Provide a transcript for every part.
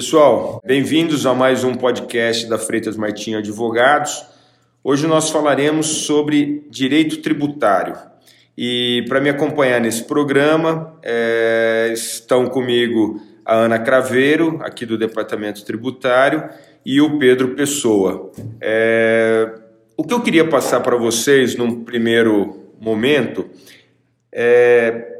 Pessoal, bem-vindos a mais um podcast da Freitas Martins Advogados. Hoje nós falaremos sobre direito tributário. E para me acompanhar nesse programa é, estão comigo a Ana Craveiro, aqui do Departamento Tributário, e o Pedro Pessoa. É, o que eu queria passar para vocês num primeiro momento é,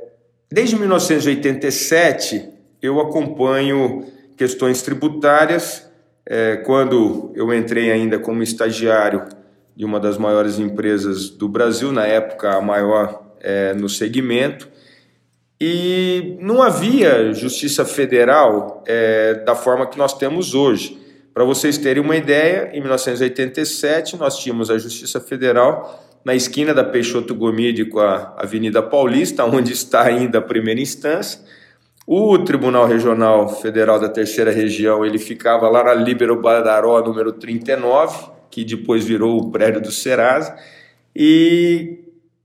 desde 1987 eu acompanho questões tributárias. É, quando eu entrei ainda como estagiário de uma das maiores empresas do Brasil, na época a maior é, no segmento, e não havia justiça federal é, da forma que nós temos hoje. Para vocês terem uma ideia, em 1987 nós tínhamos a Justiça Federal na esquina da Peixoto Gomide com a Avenida Paulista, onde está ainda a primeira instância, o Tribunal Regional Federal da Terceira Região, ele ficava lá na Líbero Badaró, número 39, que depois virou o prédio do Serasa, e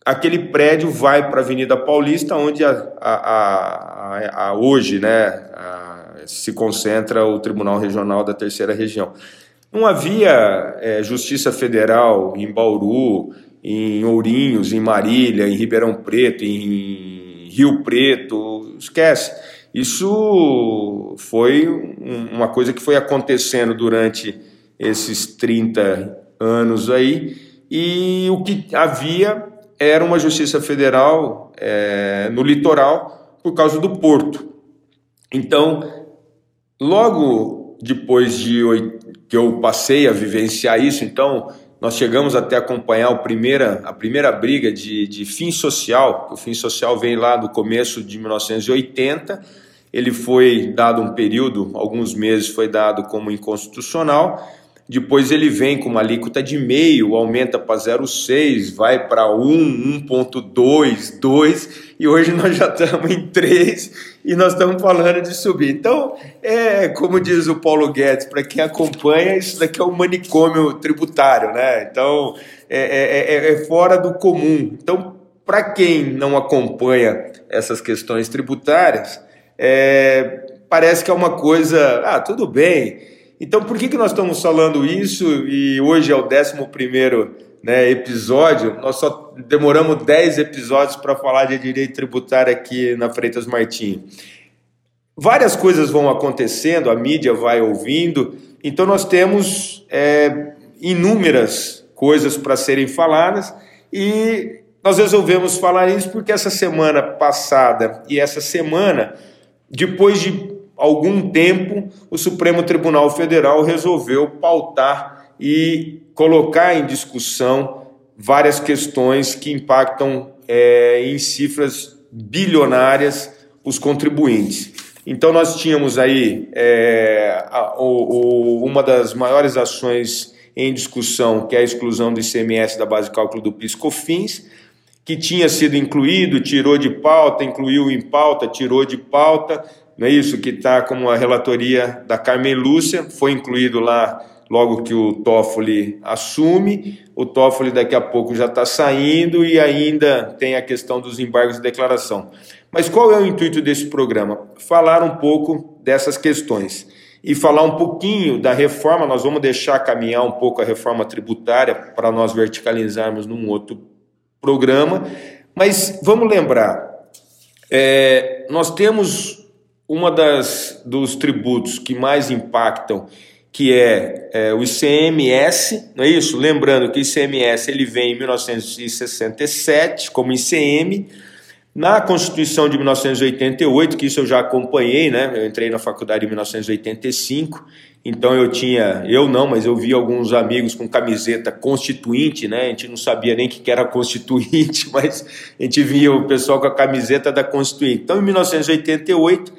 aquele prédio vai para a Avenida Paulista, onde a, a, a hoje né, se concentra o Tribunal Regional da Terceira Região. Não havia é, Justiça Federal em Bauru, em Ourinhos, em Marília, em Ribeirão Preto, em Rio Preto, esquece. Isso foi uma coisa que foi acontecendo durante esses 30 anos aí, e o que havia era uma justiça federal é, no litoral por causa do porto. Então, logo depois de que eu passei a vivenciar isso, então nós chegamos até acompanhar a primeira, a primeira briga de, de fim social, o fim social vem lá do começo de 1980 ele foi dado um período, alguns meses foi dado como inconstitucional, depois ele vem com uma alíquota de meio, aumenta para 0,6, vai para 1, 1,2, 2, e hoje nós já estamos em 3 e nós estamos falando de subir. Então, é como diz o Paulo Guedes, para quem acompanha, isso daqui é um manicômio tributário, né? Então, é, é, é, é fora do comum. Então, para quem não acompanha essas questões tributárias, é, parece que é uma coisa, ah, tudo bem. Então, por que, que nós estamos falando isso e hoje é o 11 né, episódio? Nós só demoramos 10 episódios para falar de direito tributário aqui na Freitas Martins. Várias coisas vão acontecendo, a mídia vai ouvindo, então nós temos é, inúmeras coisas para serem faladas e nós resolvemos falar isso porque essa semana passada e essa semana depois de algum tempo, o Supremo Tribunal Federal resolveu pautar e colocar em discussão várias questões que impactam é, em cifras bilionárias os contribuintes. Então, nós tínhamos aí é, a, o, o, uma das maiores ações em discussão, que é a exclusão do ICMS da base de cálculo do PIS/COFINS, que tinha sido incluído, tirou de pauta, incluiu em pauta, tirou de pauta, não é isso? Que está como a relatoria da Carmen Lúcia, foi incluído lá logo que o Toffoli assume, o Toffoli daqui a pouco já está saindo e ainda tem a questão dos embargos de declaração. Mas qual é o intuito desse programa? Falar um pouco dessas questões e falar um pouquinho da reforma. Nós vamos deixar caminhar um pouco a reforma tributária para nós verticalizarmos num outro programa, mas vamos lembrar, é, nós temos uma das dos tributos que mais impactam, que é, é, o ICMS, não é isso? Lembrando que o ICMS ele vem em 1967 como ICM, na Constituição de 1988, que isso eu já acompanhei, né? Eu entrei na faculdade em 1985, então eu tinha, eu não, mas eu vi alguns amigos com camiseta constituinte, né? A gente não sabia nem o que era constituinte, mas a gente via o pessoal com a camiseta da constituinte. Então, em 1988,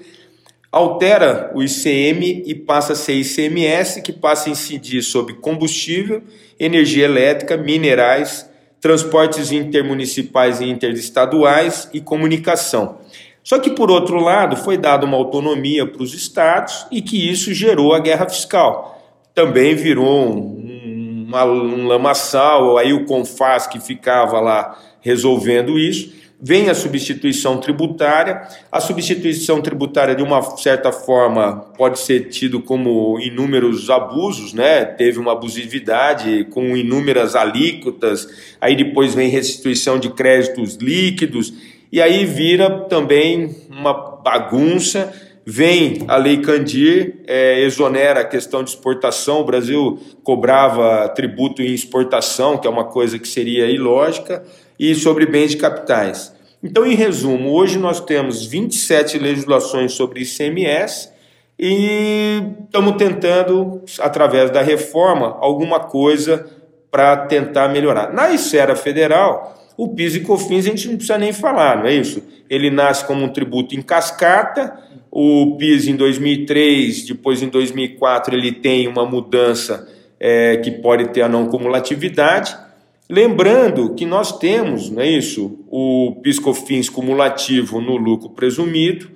altera o ICM e passa a ser ICMS, que passa a incidir sobre combustível, energia elétrica, minerais transportes intermunicipais e interestaduais e comunicação. Só que, por outro lado, foi dada uma autonomia para os estados e que isso gerou a guerra fiscal. Também virou um, uma, um lamaçal, aí o CONFAS que ficava lá resolvendo isso. Vem a substituição tributária. A substituição tributária, de uma certa forma, pode ser tido como inúmeros abusos, né? Teve uma abusividade com inúmeras alíquotas, aí depois vem restituição de créditos líquidos, e aí vira também uma bagunça Vem a Lei Candir, é, exonera a questão de exportação. O Brasil cobrava tributo em exportação, que é uma coisa que seria ilógica, e sobre bens de capitais. Então, em resumo, hoje nós temos 27 legislações sobre ICMS e estamos tentando, através da reforma, alguma coisa para tentar melhorar. Na esfera federal, o PIS e COFINS a gente não precisa nem falar, não é isso? Ele nasce como um tributo em cascata, o PIS em 2003, depois em 2004 ele tem uma mudança é, que pode ter a não cumulatividade. Lembrando que nós temos, não é isso, o PIS/COFINS cumulativo no lucro presumido,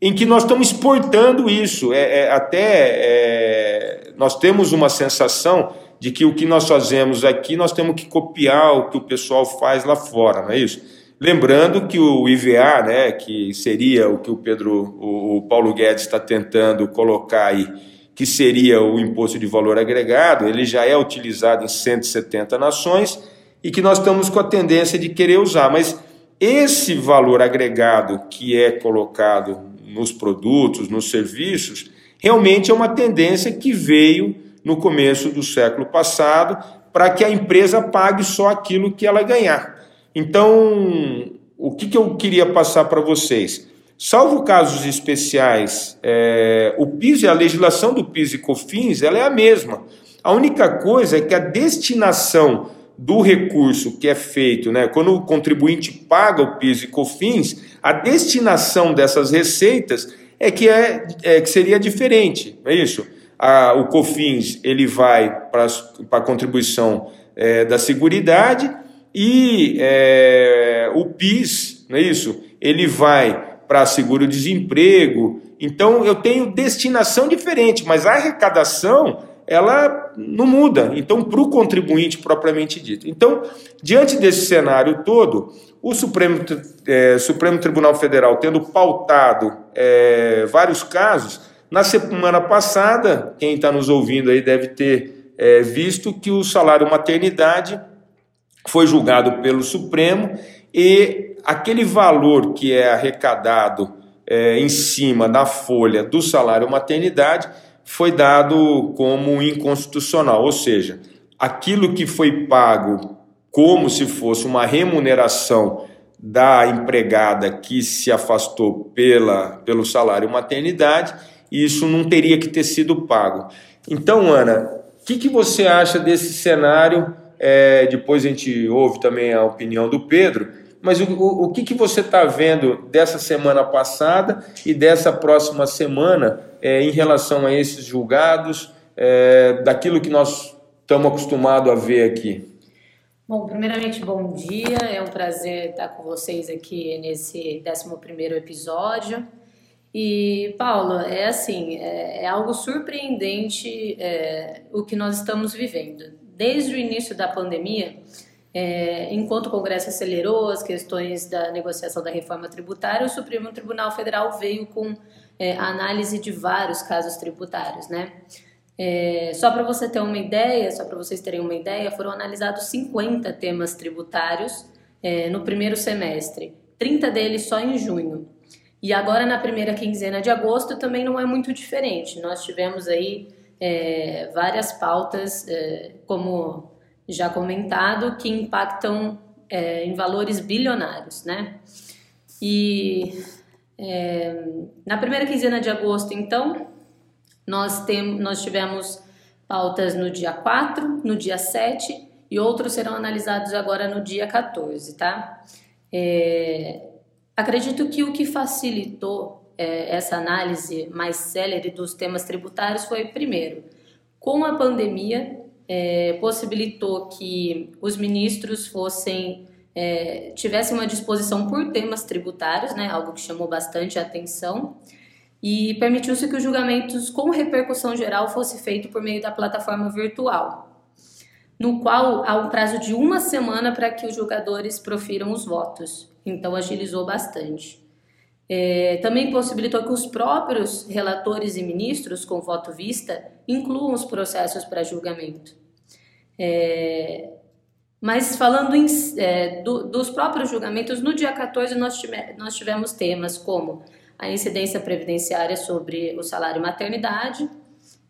em que nós estamos exportando isso. É, é até é, nós temos uma sensação de que o que nós fazemos aqui nós temos que copiar o que o pessoal faz lá fora, não é isso? Lembrando que o IVA, né, que seria o que o Pedro, o, Paulo Guedes está tentando colocar aí, que seria o imposto de valor agregado, ele já é utilizado em 170 nações e que nós estamos com a tendência de querer usar. Mas esse valor agregado que é colocado nos produtos, nos serviços, realmente é uma tendência que veio no começo do século passado para que a empresa pague só aquilo que ela ganhar. Então, o que, que eu queria passar para vocês? Salvo casos especiais, é, o PIS a legislação do PIS e COFINS ela é a mesma. A única coisa é que a destinação do recurso que é feito, né, quando o contribuinte paga o PIS e COFINS, a destinação dessas receitas é que, é, é que seria diferente, é isso? A, o COFINS ele vai para a contribuição é, da Seguridade e é, o PIS, não é isso? Ele vai para seguro-desemprego. Então eu tenho destinação diferente, mas a arrecadação ela não muda. Então, para o contribuinte propriamente dito. Então, diante desse cenário todo, o Supremo, é, Supremo Tribunal Federal tendo pautado é, vários casos, na semana passada, quem está nos ouvindo aí deve ter é, visto que o salário maternidade foi julgado pelo Supremo e aquele valor que é arrecadado é, em cima da folha do salário maternidade foi dado como inconstitucional, ou seja, aquilo que foi pago como se fosse uma remuneração da empregada que se afastou pela, pelo salário maternidade, isso não teria que ter sido pago. Então, Ana, o que, que você acha desse cenário? É, depois a gente ouve também a opinião do Pedro. Mas o, o, o que, que você está vendo dessa semana passada e dessa próxima semana é, em relação a esses julgados, é, daquilo que nós estamos acostumados a ver aqui? Bom, primeiramente, bom dia. É um prazer estar com vocês aqui nesse 11 episódio. E, Paula, é assim, é, é algo surpreendente é, o que nós estamos vivendo desde o início da pandemia, é, enquanto o Congresso acelerou as questões da negociação da reforma tributária, o Supremo Tribunal Federal veio com é, a análise de vários casos tributários, né? É, só para você ter uma ideia, só para vocês terem uma ideia, foram analisados 50 temas tributários é, no primeiro semestre, 30 deles só em junho. E agora na primeira quinzena de agosto também não é muito diferente. Nós tivemos aí é, várias pautas, é, como já comentado, que impactam é, em valores bilionários, né? E é, na primeira quinzena de agosto, então, nós, tem, nós tivemos pautas no dia 4, no dia 7 e outros serão analisados agora no dia 14, tá? É, acredito que o que facilitou é, essa análise mais célere dos temas tributários foi, primeiro, com a pandemia, é, possibilitou que os ministros fossem é, tivessem uma disposição por temas tributários, né, algo que chamou bastante a atenção, e permitiu-se que os julgamentos com repercussão geral fosse feito por meio da plataforma virtual. no qual há um prazo de uma semana para que os julgadores profiram os votos. Então, agilizou bastante. É, também possibilitou que os próprios relatores e ministros, com voto vista, incluam os processos para julgamento. É, mas falando em, é, do, dos próprios julgamentos, no dia 14 nós, tive, nós tivemos temas como a incidência previdenciária sobre o salário maternidade,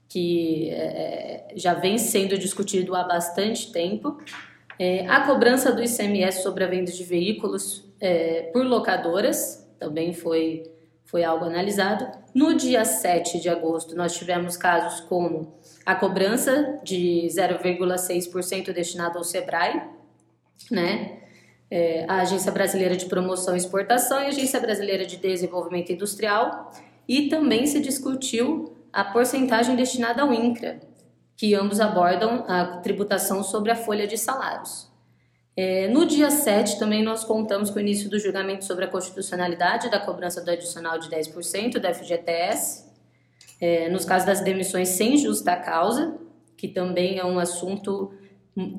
que é, já vem sendo discutido há bastante tempo, é, a cobrança do ICMS sobre a venda de veículos é, por locadoras, também foi, foi algo analisado. No dia 7 de agosto, nós tivemos casos como a cobrança de 0,6% destinada ao SEBRAE, né? É, a Agência Brasileira de Promoção e Exportação e a Agência Brasileira de Desenvolvimento Industrial, e também se discutiu a porcentagem destinada ao INCRA, que ambos abordam a tributação sobre a folha de salários. É, no dia 7, também nós contamos com o início do julgamento sobre a constitucionalidade da cobrança do adicional de 10% da FGTS, é, nos casos das demissões sem justa causa, que também é um assunto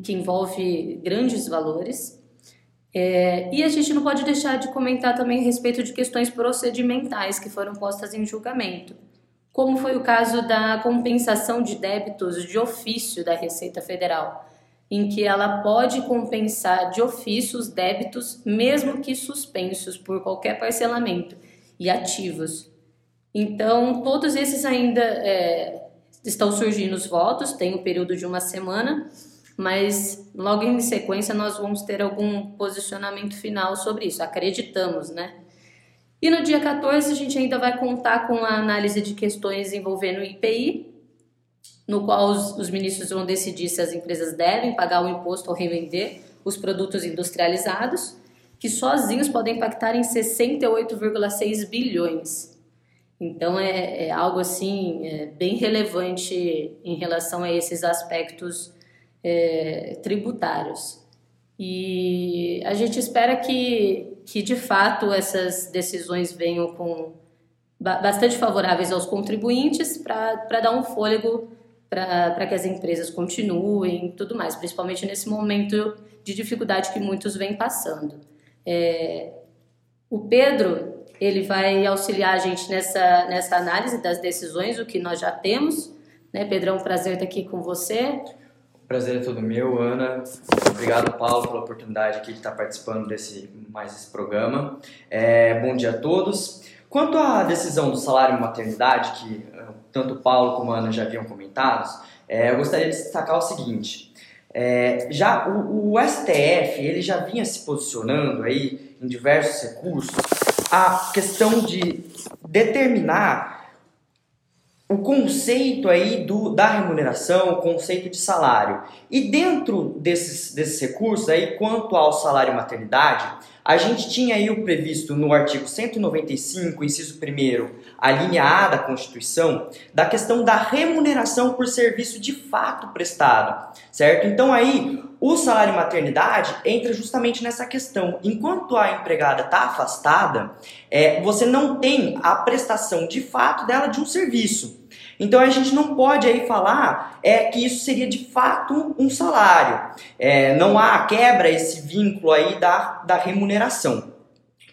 que envolve grandes valores. É, e a gente não pode deixar de comentar também a respeito de questões procedimentais que foram postas em julgamento, como foi o caso da compensação de débitos de ofício da Receita Federal em que ela pode compensar de ofício os débitos, mesmo que suspensos por qualquer parcelamento e ativos. Então, todos esses ainda é, estão surgindo os votos, tem um período de uma semana, mas logo em sequência nós vamos ter algum posicionamento final sobre isso, acreditamos, né? E no dia 14 a gente ainda vai contar com a análise de questões envolvendo o IPI, no qual os, os ministros vão decidir se as empresas devem pagar o imposto ao revender os produtos industrializados, que sozinhos podem impactar em 68,6 bilhões. Então é, é algo assim é, bem relevante em relação a esses aspectos é, tributários. E a gente espera que, que de fato essas decisões venham com bastante favoráveis aos contribuintes para dar um fôlego para que as empresas continuem tudo mais, principalmente nesse momento de dificuldade que muitos vêm passando. É, o Pedro ele vai auxiliar a gente nessa, nessa análise das decisões, o que nós já temos. Né, Pedro, é um prazer estar aqui com você. Prazer é todo meu, Ana. Obrigado, Paulo, pela oportunidade aqui de estar participando desse mais esse programa. É, bom dia a todos. Quanto à decisão do salário maternidade, que eh, tanto o Paulo como a Ana já haviam comentado, é, eu gostaria de destacar o seguinte. É, já o, o, STF ele já vinha se posicionando aí em diversos recursos a questão de determinar o conceito aí do, da remuneração, o conceito de salário. E dentro desses, desses recursos aí, quanto ao salário maternidade, a gente tinha aí o previsto no artigo 195, inciso 1 a linha A da Constituição, da questão da remuneração por serviço de fato prestado, certo? Então aí, o salário maternidade entra justamente nessa questão. Enquanto a empregada está afastada, é, você não tem a prestação de fato dela de um serviço. Então a gente não pode aí falar é que isso seria de fato um salário. É, não há quebra esse vínculo aí da, da remuneração.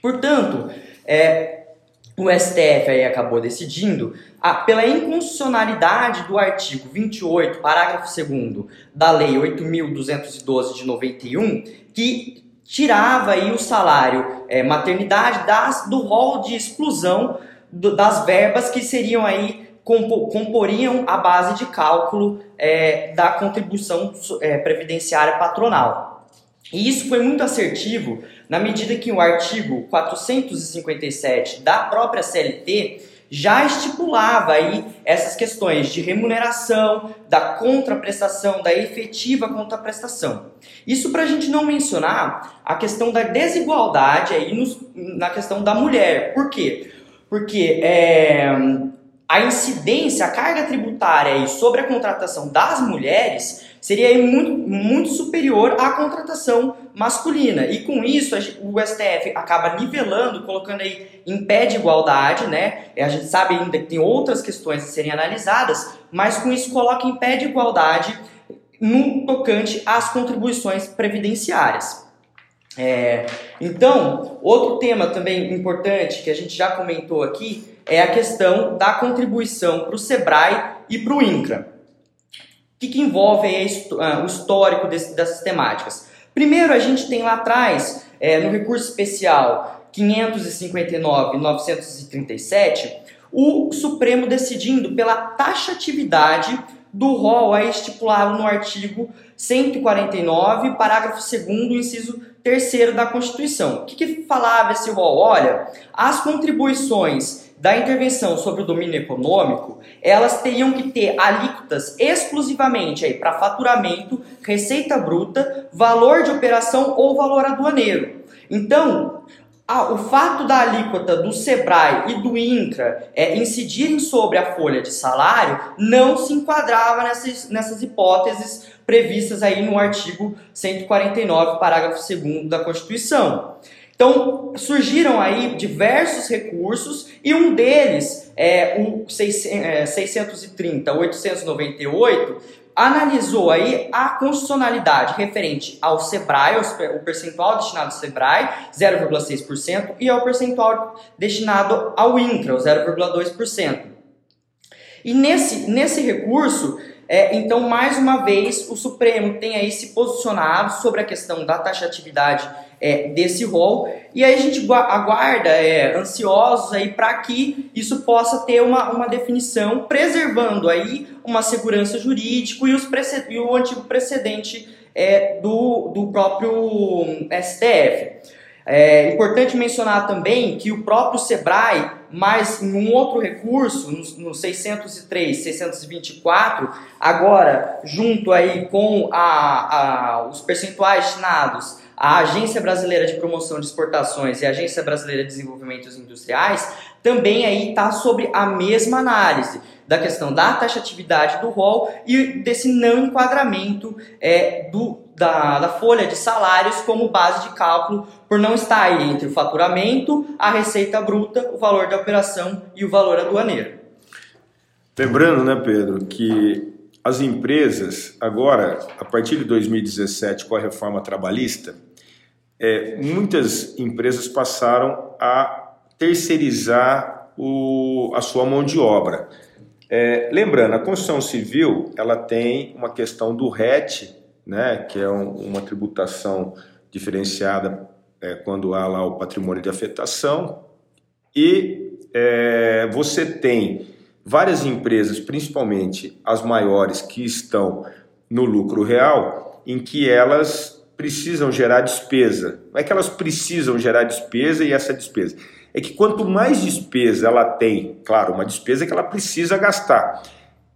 Portanto, é, o STF aí acabou decidindo a, pela inconstitucionalidade do artigo 28, parágrafo 2 da Lei 8.212 de 91, que tirava aí o salário é, maternidade das, do rol de exclusão do, das verbas que seriam aí comporiam a base de cálculo é, da contribuição é, previdenciária patronal. E isso foi muito assertivo na medida que o artigo 457 da própria CLT já estipulava aí essas questões de remuneração, da contraprestação, da efetiva contraprestação. Isso para a gente não mencionar a questão da desigualdade aí nos, na questão da mulher. Por quê? Porque é, a incidência, a carga tributária sobre a contratação das mulheres seria muito, muito superior à contratação masculina. E com isso o STF acaba nivelando, colocando aí em pé de igualdade, né? A gente sabe ainda que tem outras questões a serem analisadas, mas com isso coloca em pé de igualdade no tocante às contribuições previdenciárias. É, então, outro tema também importante que a gente já comentou aqui é a questão da contribuição para o SEBRAE e para o INCRA. O que, que envolve ah, o histórico desse, dessas temáticas? Primeiro, a gente tem lá atrás, é, no recurso especial 559-937, o Supremo decidindo pela taxatividade do rol aí estipulado no artigo 149, parágrafo 2 inciso 3 da Constituição. O que, que falava esse rol? Olha, as contribuições da intervenção sobre o domínio econômico, elas teriam que ter alíquotas exclusivamente aí para faturamento, receita bruta, valor de operação ou valor aduaneiro. Então, o fato da alíquota do SEBRAE e do INCRA é, incidirem sobre a folha de salário não se enquadrava nessas, nessas hipóteses previstas aí no artigo 149, parágrafo 2 da Constituição. Então, surgiram aí diversos recursos e um deles, é, o 630, 898, é, analisou aí a constitucionalidade referente ao SEBRAE, o percentual destinado ao SEBRAE, 0,6%, e ao percentual destinado ao INCRA, o 0,2%. E nesse, nesse recurso, é, então, mais uma vez, o Supremo tem aí se posicionado sobre a questão da taxatividade é, desse rol e aí a gente aguarda, é, ansiosos aí para que isso possa ter uma, uma definição, preservando aí uma segurança jurídica e, os e o antigo precedente é, do, do próprio STF. É importante mencionar também que o próprio SEBRAE, mais em um outro recurso, no, no 603, 624, agora junto aí com a, a, os percentuais destinados à Agência Brasileira de Promoção de Exportações e a Agência Brasileira de Desenvolvimento Industriais, também aí está sobre a mesma análise da questão da taxatividade do rol e desse não enquadramento é, do, da, da folha de salários como base de cálculo, por não estar aí entre o faturamento, a receita bruta, o valor da operação e o valor aduaneiro. Lembrando, né, Pedro, que as empresas, agora, a partir de 2017, com a reforma trabalhista, é, muitas empresas passaram a terceirizar o, a sua mão de obra. É, lembrando, a construção civil ela tem uma questão do RET, né, que é um, uma tributação diferenciada é, quando há lá o patrimônio de afetação, e é, você tem várias empresas, principalmente as maiores que estão no lucro real, em que elas precisam gerar despesa. Não é que elas precisam gerar despesa e essa despesa é que quanto mais despesa ela tem, claro, uma despesa que ela precisa gastar,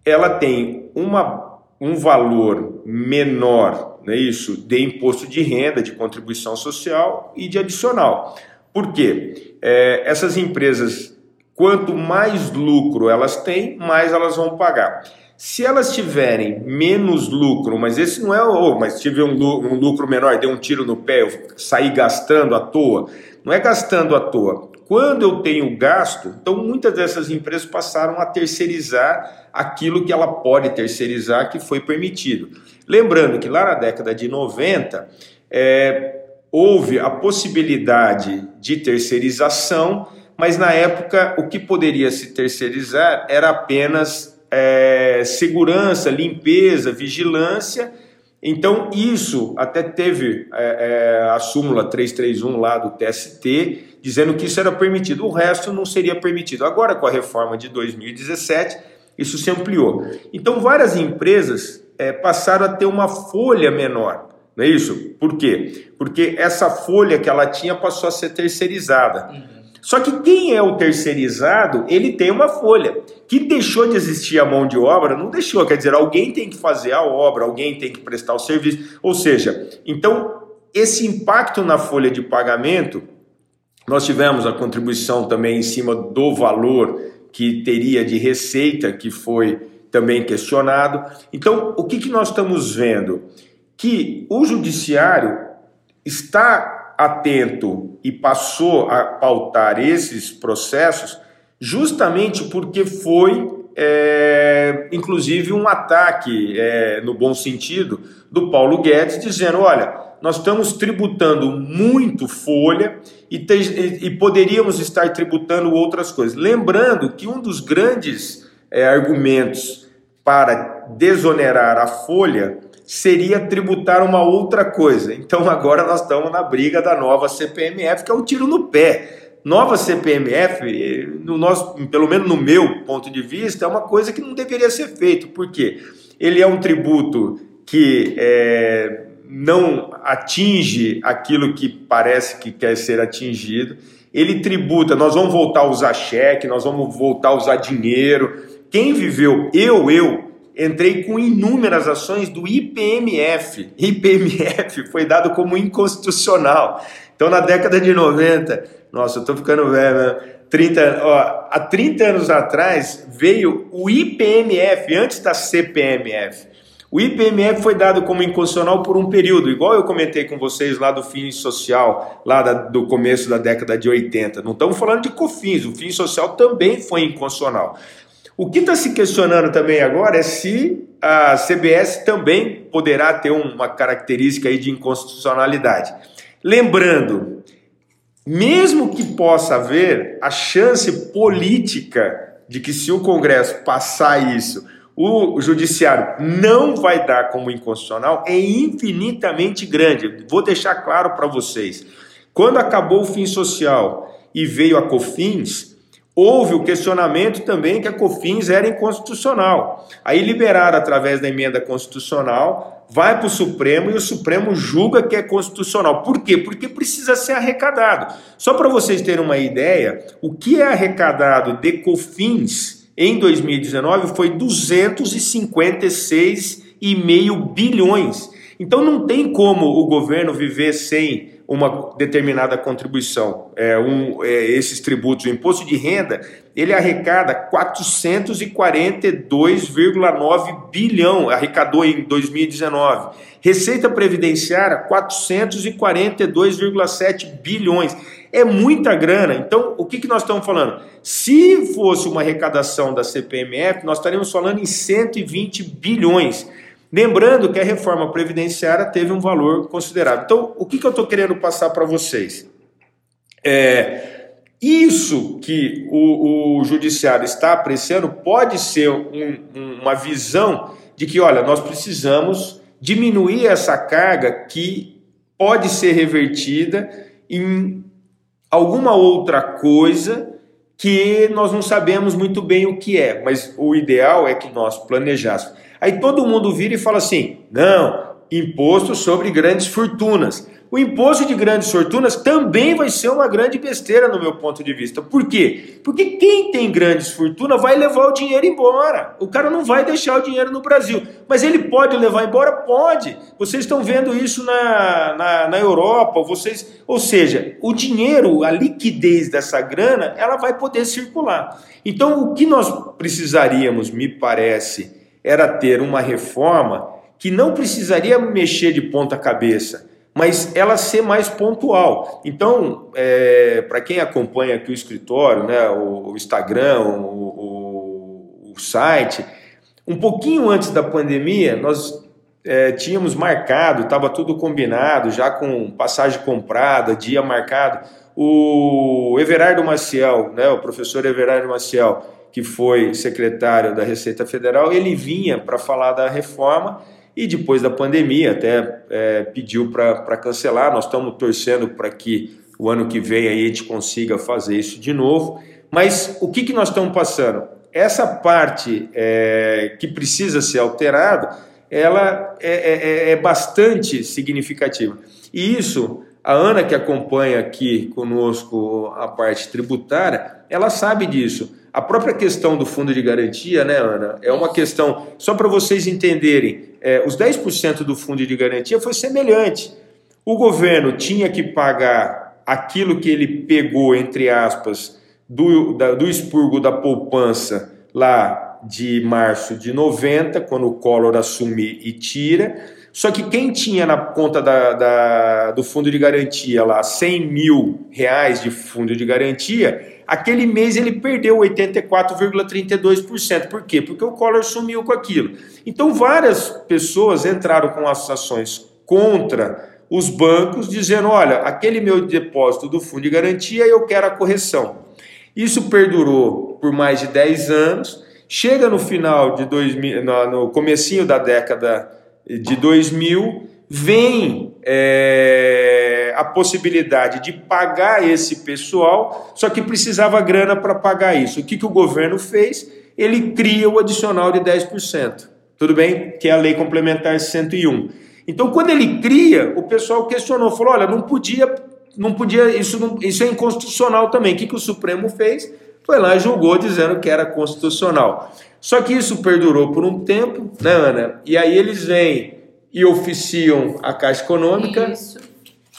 ela tem uma, um valor menor, não é isso, de imposto de renda, de contribuição social e de adicional. Por quê? É, essas empresas, quanto mais lucro elas têm, mais elas vão pagar. Se elas tiverem menos lucro, mas esse não é, oh, mas tive um, um lucro menor, dei um tiro no pé, eu saí gastando à toa. Não é gastando à toa. Quando eu tenho gasto, então muitas dessas empresas passaram a terceirizar aquilo que ela pode terceirizar que foi permitido. Lembrando que lá na década de 90 é, houve a possibilidade de terceirização, mas na época o que poderia se terceirizar era apenas é, segurança, limpeza, vigilância. Então, isso até teve é, é, a súmula 331 lá do TST, dizendo que isso era permitido, o resto não seria permitido. Agora, com a reforma de 2017, isso se ampliou. Então, várias empresas é, passaram a ter uma folha menor. Não é isso? Por quê? Porque essa folha que ela tinha passou a ser terceirizada. Uhum. Só que quem é o terceirizado, ele tem uma folha. Que deixou de existir a mão de obra, não deixou. Quer dizer, alguém tem que fazer a obra, alguém tem que prestar o serviço. Ou seja, então, esse impacto na folha de pagamento nós tivemos a contribuição também em cima do valor que teria de receita, que foi também questionado. Então, o que, que nós estamos vendo? Que o judiciário está atento e passou a pautar esses processos justamente porque foi é, inclusive, um ataque, é, no bom sentido, do Paulo Guedes, dizendo: olha, nós estamos tributando muito folha e, te, e poderíamos estar tributando outras coisas. Lembrando que um dos grandes é, argumentos para desonerar a folha seria tributar uma outra coisa. Então agora nós estamos na briga da nova CPMF, que é um tiro no pé nova CPMF, no nosso, pelo menos no meu ponto de vista, é uma coisa que não deveria ser feito. Por quê? Ele é um tributo que é, não atinge aquilo que parece que quer ser atingido. Ele tributa, nós vamos voltar a usar cheque, nós vamos voltar a usar dinheiro. Quem viveu, eu, eu, entrei com inúmeras ações do IPMF. IPMF foi dado como inconstitucional. Então, na década de 90, nossa, eu tô ficando velho, né? 30, ó, há 30 anos atrás veio o IPMF, antes da CPMF. O IPMF foi dado como inconstitucional por um período, igual eu comentei com vocês lá do fim social, lá da, do começo da década de 80. Não estamos falando de COFINS, o fim social também foi inconstitucional. O que está se questionando também agora é se a CBS também poderá ter uma característica aí de inconstitucionalidade. Lembrando mesmo que possa haver a chance política de que, se o Congresso passar isso, o judiciário não vai dar como inconstitucional, é infinitamente grande. Vou deixar claro para vocês. Quando acabou o fim social e veio a COFINS, houve o questionamento também que a COFINS era inconstitucional. Aí liberaram através da emenda constitucional vai para o Supremo e o Supremo julga que é constitucional. Por quê? Porque precisa ser arrecadado. Só para vocês terem uma ideia, o que é arrecadado de COFINS em 2019 foi 256,5 bilhões. Então não tem como o governo viver sem uma determinada contribuição. É, um, é, esses tributos, o imposto de renda, ele arrecada 442,9 bilhão, arrecadou em 2019. Receita previdenciária, 442,7 bilhões. É muita grana. Então, o que, que nós estamos falando? Se fosse uma arrecadação da CPMF, nós estaríamos falando em 120 bilhões. Lembrando que a reforma previdenciária teve um valor considerável. Então, o que, que eu estou querendo passar para vocês? É, isso que o, o, judiciário está apreciando pode ser um, uma visão de que, olha, nós precisamos diminuir essa carga que pode ser revertida em alguma outra coisa que nós não sabemos muito bem o que é, mas o ideal é que nós planejássemos. Aí todo mundo vira e fala assim: não, imposto sobre grandes fortunas. O imposto de grandes fortunas também vai ser uma grande besteira no meu ponto de vista. Por quê? Porque quem tem grandes fortunas vai levar o dinheiro embora. O cara não vai deixar o dinheiro no Brasil. Mas ele pode levar embora? Pode. Vocês estão vendo isso na, na, na Europa. Vocês, ou seja, o dinheiro, a liquidez dessa grana, ela vai poder circular. Então, o que nós precisaríamos, me parece, era ter uma reforma que não precisaria mexer de ponta cabeça, mas ela ser mais pontual. Então, é, para quem acompanha aqui o escritório, né, o, Instagram, o, o, o, site, um pouquinho antes da pandemia, nós é, tínhamos marcado, estava tudo combinado, já com passagem comprada, dia marcado. O Everardo Maciel, né, o professor Everardo Maciel, que foi secretário da Receita Federal, ele vinha para falar da reforma e depois da pandemia até é, pediu para cancelar. Nós estamos torcendo para que o ano que vem aí a gente consiga fazer isso de novo. Mas o que, que nós estamos passando? Essa parte é, que precisa ser alterada, ela é, é, é, é bastante significativa. E isso, a Ana que acompanha aqui conosco a parte tributária, ela sabe disso. A própria questão do fundo de garantia, né, Ana, é uma questão, só para vocês entenderem, é, os 10% do fundo de garantia foi semelhante. O governo tinha que pagar aquilo que ele pegou, entre aspas, do, da, do expurgo da poupança lá de março de 90, quando o Collor assume e tira. Só que quem tinha na conta da, da, do fundo de garantia lá 100 mil reais de fundo de garantia, aquele mês ele perdeu 84,32%. Por quê? Porque o Collor sumiu com aquilo. Então várias pessoas entraram com ações contra os bancos, dizendo: olha, aquele meu depósito do fundo de garantia eu quero a correção. Isso perdurou por mais de 10 anos. Chega no final de 2000, no, no comecinho da década de 2000, vem é, a possibilidade de pagar esse pessoal, só que precisava grana para pagar isso. O que, que o governo fez? Ele cria o adicional de 10%. Tudo bem? Que é a lei complementar 101. Então, quando ele cria, o pessoal questionou, falou: olha, não podia, não podia, isso, não, isso é inconstitucional também. O que, que o Supremo fez? Foi lá e julgou dizendo que era constitucional. Só que isso perdurou por um tempo, né, Ana? E aí eles vêm e oficiam a Caixa Econômica. Isso.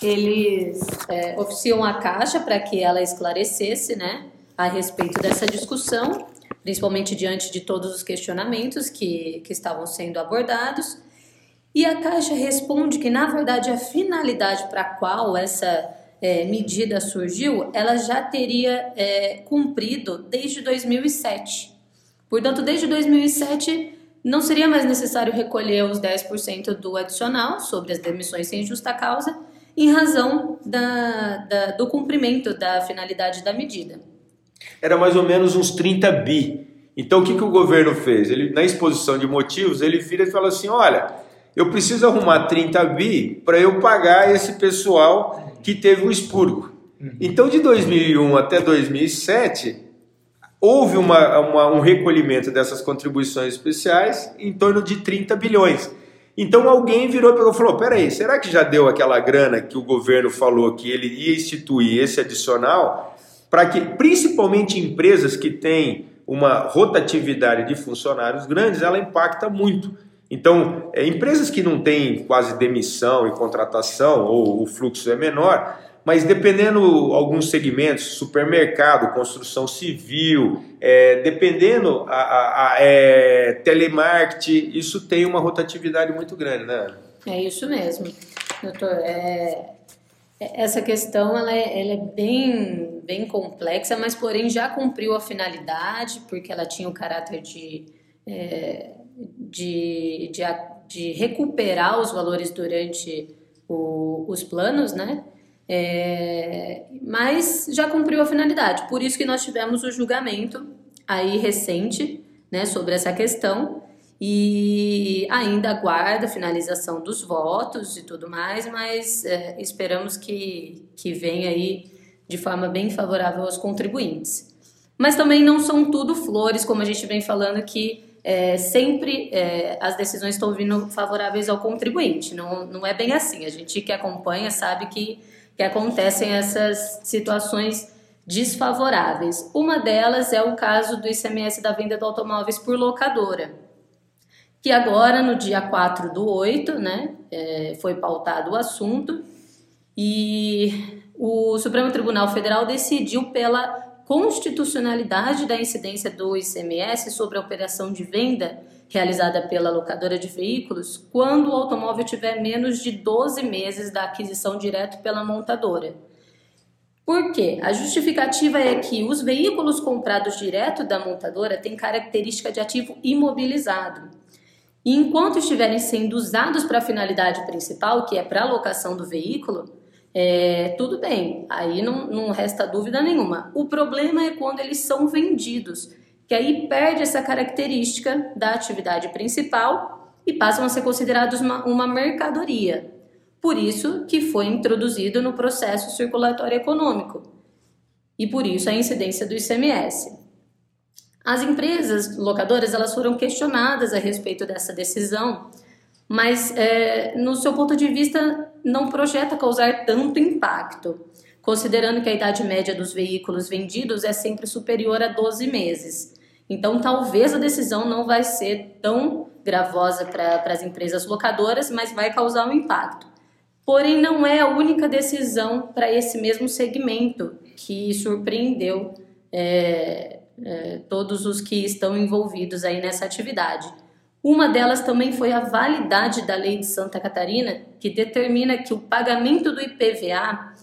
Eles é, oficiam a Caixa para que ela esclarecesse, né, a respeito dessa discussão, principalmente diante de todos os questionamentos que, que estavam sendo abordados. E a Caixa responde que, na verdade, a finalidade para a qual essa é, medida surgiu, ela já teria é, cumprido desde 2007. Portanto, desde 2007 não seria mais necessário recolher os 10% do adicional sobre as demissões sem justa causa, em razão da, da, do cumprimento da finalidade da medida. Era mais ou menos uns 30 bi. Então, o que, que o governo fez? Ele, na exposição de motivos, ele vira e fala assim: olha, eu preciso arrumar 30 bi para eu pagar esse pessoal que teve o expurgo. Uhum. Então, de 2001 até 2007, houve uma, uma, um recolhimento dessas contribuições especiais em torno de 30 bilhões. Então alguém virou e falou: peraí, será que já deu aquela grana que o governo falou que ele ia instituir esse adicional para que, principalmente empresas que têm uma rotatividade de funcionários grandes, ela impacta muito. Então, é, empresas que não têm quase demissão e contratação, ou o fluxo é menor, mas dependendo alguns segmentos, supermercado, construção civil, é, dependendo a, a, a é, telemarketing, isso tem uma rotatividade muito grande, né? É isso mesmo, doutor. É, é, essa questão ela é, ela é bem, bem complexa, mas porém já cumpriu a finalidade, porque ela tinha o caráter de é, de, de, de recuperar os valores durante o, os planos, né? É, mas já cumpriu a finalidade. Por isso que nós tivemos o julgamento aí recente, né, sobre essa questão e ainda aguarda a finalização dos votos e tudo mais, mas é, esperamos que, que venha aí de forma bem favorável aos contribuintes. Mas também não são tudo flores, como a gente vem falando que é, sempre é, as decisões estão vindo favoráveis ao contribuinte. Não, não é bem assim. A gente que acompanha sabe que, que acontecem essas situações desfavoráveis. Uma delas é o caso do ICMS da venda de automóveis por locadora, que agora, no dia 4 do 8, né, é, foi pautado o assunto e o Supremo Tribunal Federal decidiu pela constitucionalidade da incidência do ICMS sobre a operação de venda realizada pela locadora de veículos quando o automóvel tiver menos de 12 meses da aquisição direto pela montadora. Por quê? A justificativa é que os veículos comprados direto da montadora têm característica de ativo imobilizado. E enquanto estiverem sendo usados para a finalidade principal, que é para a locação do veículo, é, tudo bem, aí não, não resta dúvida nenhuma. O problema é quando eles são vendidos, que aí perde essa característica da atividade principal e passam a ser considerados uma, uma mercadoria. Por isso que foi introduzido no processo circulatório econômico e por isso a incidência do ICMS. As empresas locadoras elas foram questionadas a respeito dessa decisão mas é, no seu ponto de vista não projeta causar tanto impacto, considerando que a idade média dos veículos vendidos é sempre superior a 12 meses. Então, talvez a decisão não vai ser tão gravosa para as empresas locadoras, mas vai causar um impacto. Porém, não é a única decisão para esse mesmo segmento que surpreendeu é, é, todos os que estão envolvidos aí nessa atividade. Uma delas também foi a validade da lei de Santa Catarina, que determina que o pagamento do IPVA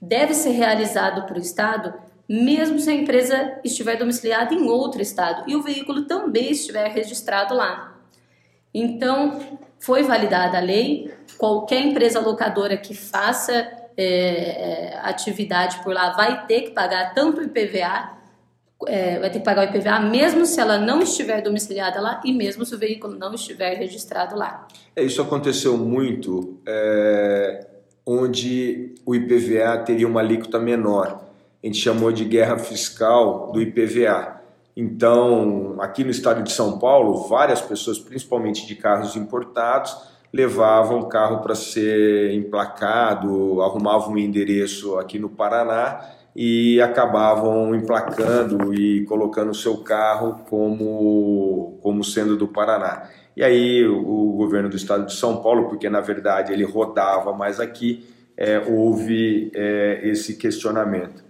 deve ser realizado para o Estado mesmo se a empresa estiver domiciliada em outro estado e o veículo também estiver registrado lá. Então, foi validada a lei, qualquer empresa locadora que faça é, atividade por lá vai ter que pagar tanto o IPVA, é, vai ter que pagar o IPVA mesmo se ela não estiver domiciliada lá e mesmo se o veículo não estiver registrado lá. É, isso aconteceu muito, é, onde o IPVA teria uma alíquota menor a gente chamou de guerra fiscal do IPVA. Então, aqui no estado de São Paulo, várias pessoas, principalmente de carros importados, levavam o carro para ser emplacado, arrumavam um endereço aqui no Paraná e acabavam emplacando e colocando o seu carro como, como sendo do Paraná. E aí o governo do estado de São Paulo, porque na verdade ele rodava mais aqui, é, houve é, esse questionamento.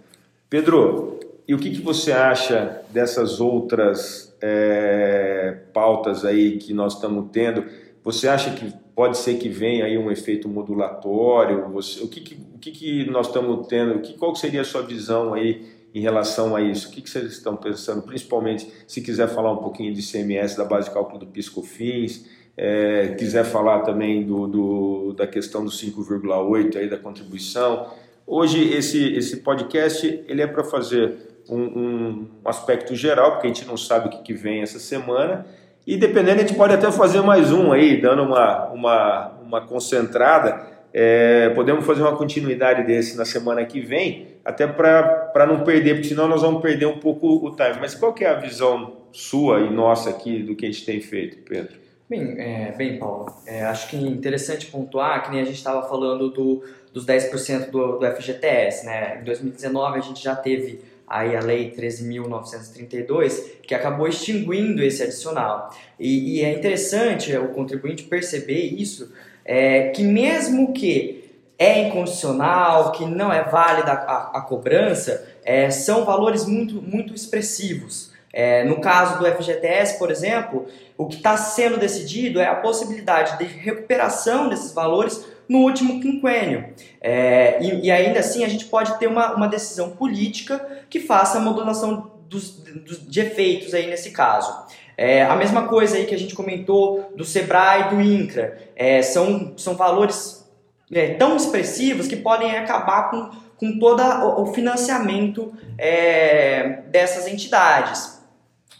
Pedro, e o que, que você acha dessas outras é, pautas aí que nós estamos tendo? Você acha que pode ser que venha aí um efeito modulatório? Você, o que, que, o que, que nós estamos tendo? Que, qual seria a sua visão aí em relação a isso? O que, que vocês estão pensando? Principalmente, se quiser falar um pouquinho de CMS, da base de cálculo do PiscoFins, é, quiser falar também do, do da questão do 5,8 aí da contribuição. Hoje esse, esse podcast ele é para fazer um, um, aspecto geral, porque a gente não sabe o que, que vem essa semana, e dependendo a gente pode até fazer mais um aí, dando uma, uma, uma concentrada, é, podemos fazer uma continuidade desse na semana que vem, até para não perder, porque senão nós vamos perder um pouco o time. Mas qual que é a visão sua e nossa aqui do que a gente tem feito, Pedro? Bem, é, bem Paulo, é, acho que é interessante pontuar que nem a gente estava falando do, dos 10% do, do FGTS. Né? Em 2019 a gente já teve aí a Lei 13.932, que acabou extinguindo esse adicional. E, e, é interessante o contribuinte perceber isso, é, que mesmo que é incondicional, que não é válida a, a cobrança, é, são valores muito, muito expressivos. É, no caso do FGTS, por exemplo, o que está sendo decidido é a possibilidade de recuperação desses valores no último quinquênio. É, e, e, ainda assim a gente pode ter uma, uma decisão política que faça a modulação dos, dos, de efeitos aí nesse caso. É, a mesma coisa aí que a gente comentou do Sebrae e do INCRA. É, são, são valores é, tão expressivos que podem acabar com, com todo o financiamento é, dessas entidades.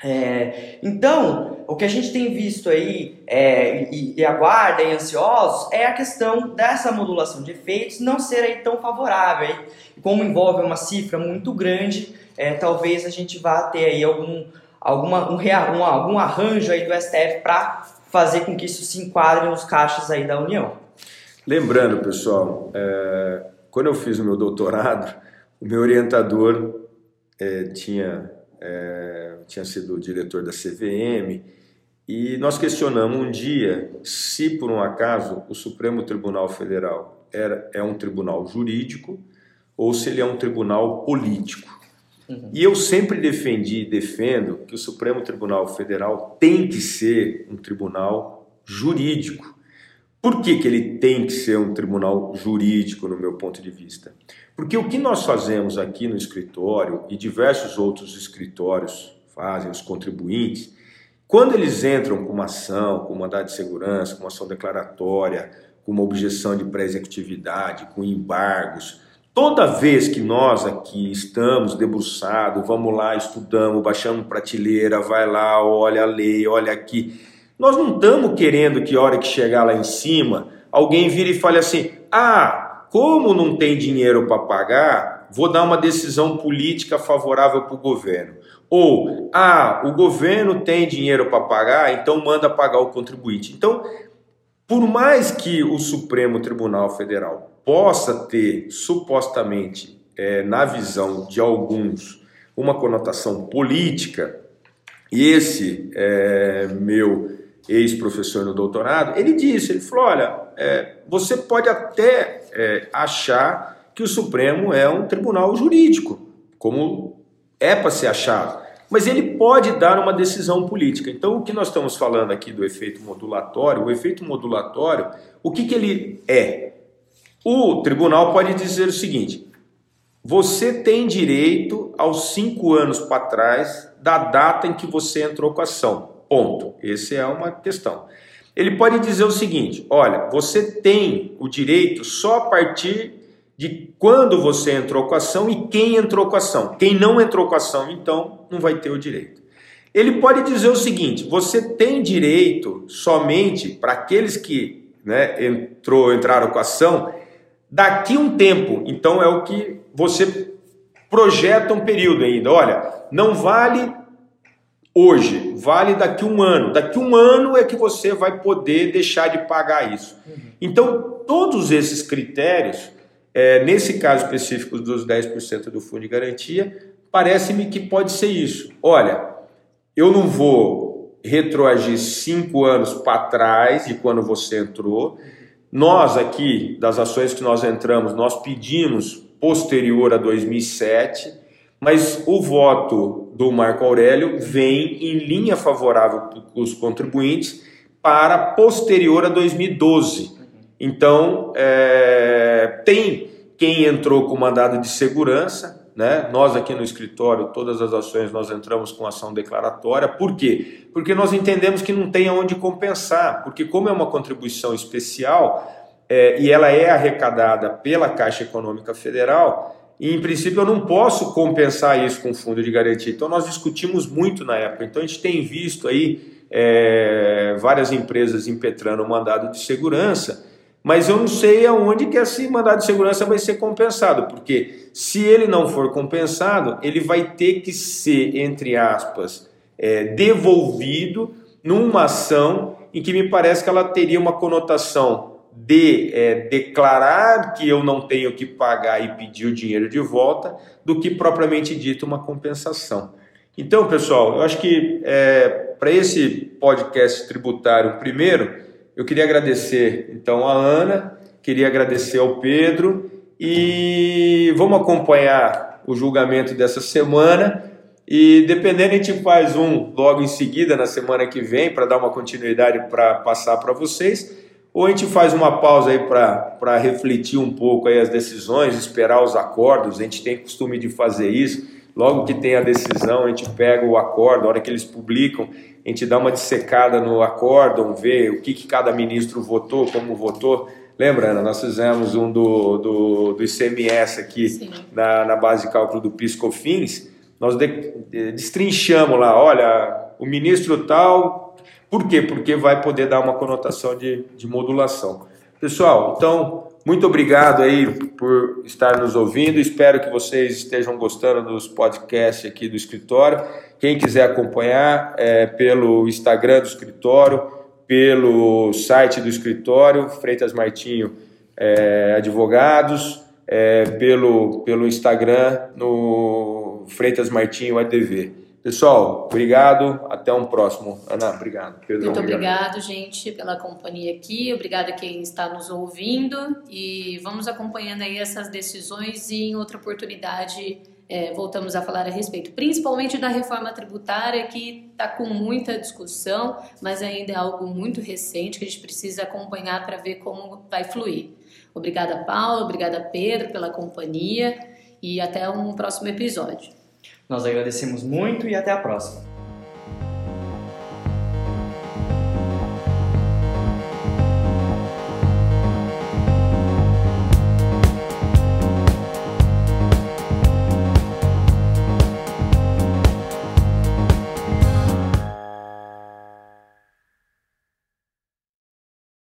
É, então, o que a gente tem visto aí é, e, e aguarda e ansiosos é a questão dessa modulação de efeitos não ser aí tão favorável. E como envolve uma cifra muito grande, é, talvez a gente vá ter aí algum, alguma, um, um, algum arranjo aí do STF para fazer com que isso se enquadre nos caixas aí da União. Lembrando, pessoal, é, quando eu fiz o meu doutorado, o meu orientador é, tinha é, tinha sido diretor da CVM, e nós questionamos um dia se, por um acaso, o Supremo Tribunal Federal era, é um tribunal jurídico ou se ele é um tribunal político. Uhum. E eu sempre defendi e defendo que o Supremo Tribunal Federal tem que ser um tribunal jurídico. Por que, que ele tem que ser um tribunal jurídico, no meu ponto de vista? Porque o que nós fazemos aqui no escritório e diversos outros escritórios fazem, os contribuintes, quando eles entram com uma ação, com mandado de segurança, com uma ação declaratória, com uma objeção de pré-executividade, com embargos, toda vez que nós aqui estamos debruçados, vamos lá, estudamos, baixamos prateleira, vai lá, olha a lei, olha aqui, nós não estamos querendo que hora que chegar lá em cima, alguém vire e fale assim: ah, como não tem dinheiro para pagar, vou dar uma decisão política favorável para o governo. Ou, ah, o governo tem dinheiro para pagar, então manda pagar o contribuinte. Então, por mais que o Supremo Tribunal Federal possa ter, supostamente, é, na visão de alguns, uma conotação política, esse é, meu ex-professor no doutorado, ele disse, ele falou, olha, é, você pode até é, achar que o Supremo é um tribunal jurídico, como é para ser achado, mas ele pode dar uma decisão política. Então, o que nós estamos falando aqui do efeito modulatório, o efeito modulatório, o que, que ele é? O tribunal pode dizer o seguinte: você tem direito aos cinco anos para trás da data em que você entrou com a ação. Ponto. Essa é uma questão. Ele pode dizer o seguinte: olha, você tem o direito só a partir de quando você entrou com a ação e quem entrou com a ação. Quem não entrou com a ação, então, não vai ter o direito. Ele pode dizer o seguinte: você tem direito somente para aqueles que né, entrou, entraram com a ação daqui um tempo. Então é o que você projeta um período ainda. Olha, não vale hoje, vale daqui um ano. Daqui um ano é que você vai poder deixar de pagar isso. Uhum. Então, todos esses critérios, é, nesse caso específico dos 10% do fundo de garantia, parece-me que pode ser isso. Olha, eu não vou retroagir cinco anos para trás de quando você entrou. Nós aqui, das ações que nós entramos, nós pedimos posterior a 2007, mas o voto do Marco Aurélio vem em linha favorável para os contribuintes para posterior a 2012. Então, é, tem quem entrou com mandado de segurança, né? Nós aqui no escritório, todas as ações nós entramos com ação declaratória. Por quê? Porque nós entendemos que não tem aonde compensar, porque como é uma contribuição especial, é, e ela é arrecadada pela Caixa Econômica Federal, e em princípio eu não posso compensar isso com fundo de garantia. Então nós discutimos muito na época. Então a gente tem visto aí é, várias empresas impetrando o mandado de segurança, mas eu não sei aonde que esse mandado de segurança vai ser compensado, porque se ele não for compensado, ele vai ter que ser, entre aspas, é, devolvido numa ação em que me parece que ela teria uma conotação de é, declarar que eu não tenho que pagar e pedir o dinheiro de volta, do que propriamente dito uma compensação. Então, pessoal, eu acho que é, para esse podcast tributário primeiro, eu queria agradecer então a Ana, queria agradecer ao Pedro e vamos acompanhar o julgamento dessa semana. E dependendo, a gente faz um logo em seguida, na semana que vem, para dar uma continuidade para passar para vocês. Ou a gente faz uma pausa aí para refletir um pouco aí as decisões, esperar os acordos, a gente tem costume de fazer isso. Logo que tem a decisão, a gente pega o acordo, a hora que eles publicam, a gente dá uma dissecada no acórdão, vê o que, que cada ministro votou, como votou. Lembra, Ana, nós fizemos um do, do, do ICMS aqui na, na base de cálculo do PiscoFins, nós de, de, destrinchamos lá, olha, o ministro tal por quê? Porque vai poder dar uma conotação de, de modulação. Pessoal, então, muito obrigado aí por estar nos ouvindo. Espero que vocês estejam gostando dos podcasts aqui do escritório. Quem quiser acompanhar é, pelo Instagram do escritório, pelo site do escritório, Freitas Martinho é, Advogados, é, pelo, pelo Instagram no Freitas Martinho ADV. Pessoal, obrigado. Até um próximo. Ana, obrigado. Pedro, Muito obrigado. obrigado, gente, pela companhia aqui. Obrigado a quem está nos ouvindo. E vamos acompanhando aí essas decisões e em outra oportunidade é, voltamos a falar a respeito, principalmente da reforma tributária, que está com muita discussão, mas ainda é algo muito recente que a gente precisa acompanhar para ver como vai fluir. Obrigada, Paulo, obrigada, Pedro, pela companhia e até um próximo episódio. Nós agradecemos muito e até a próxima.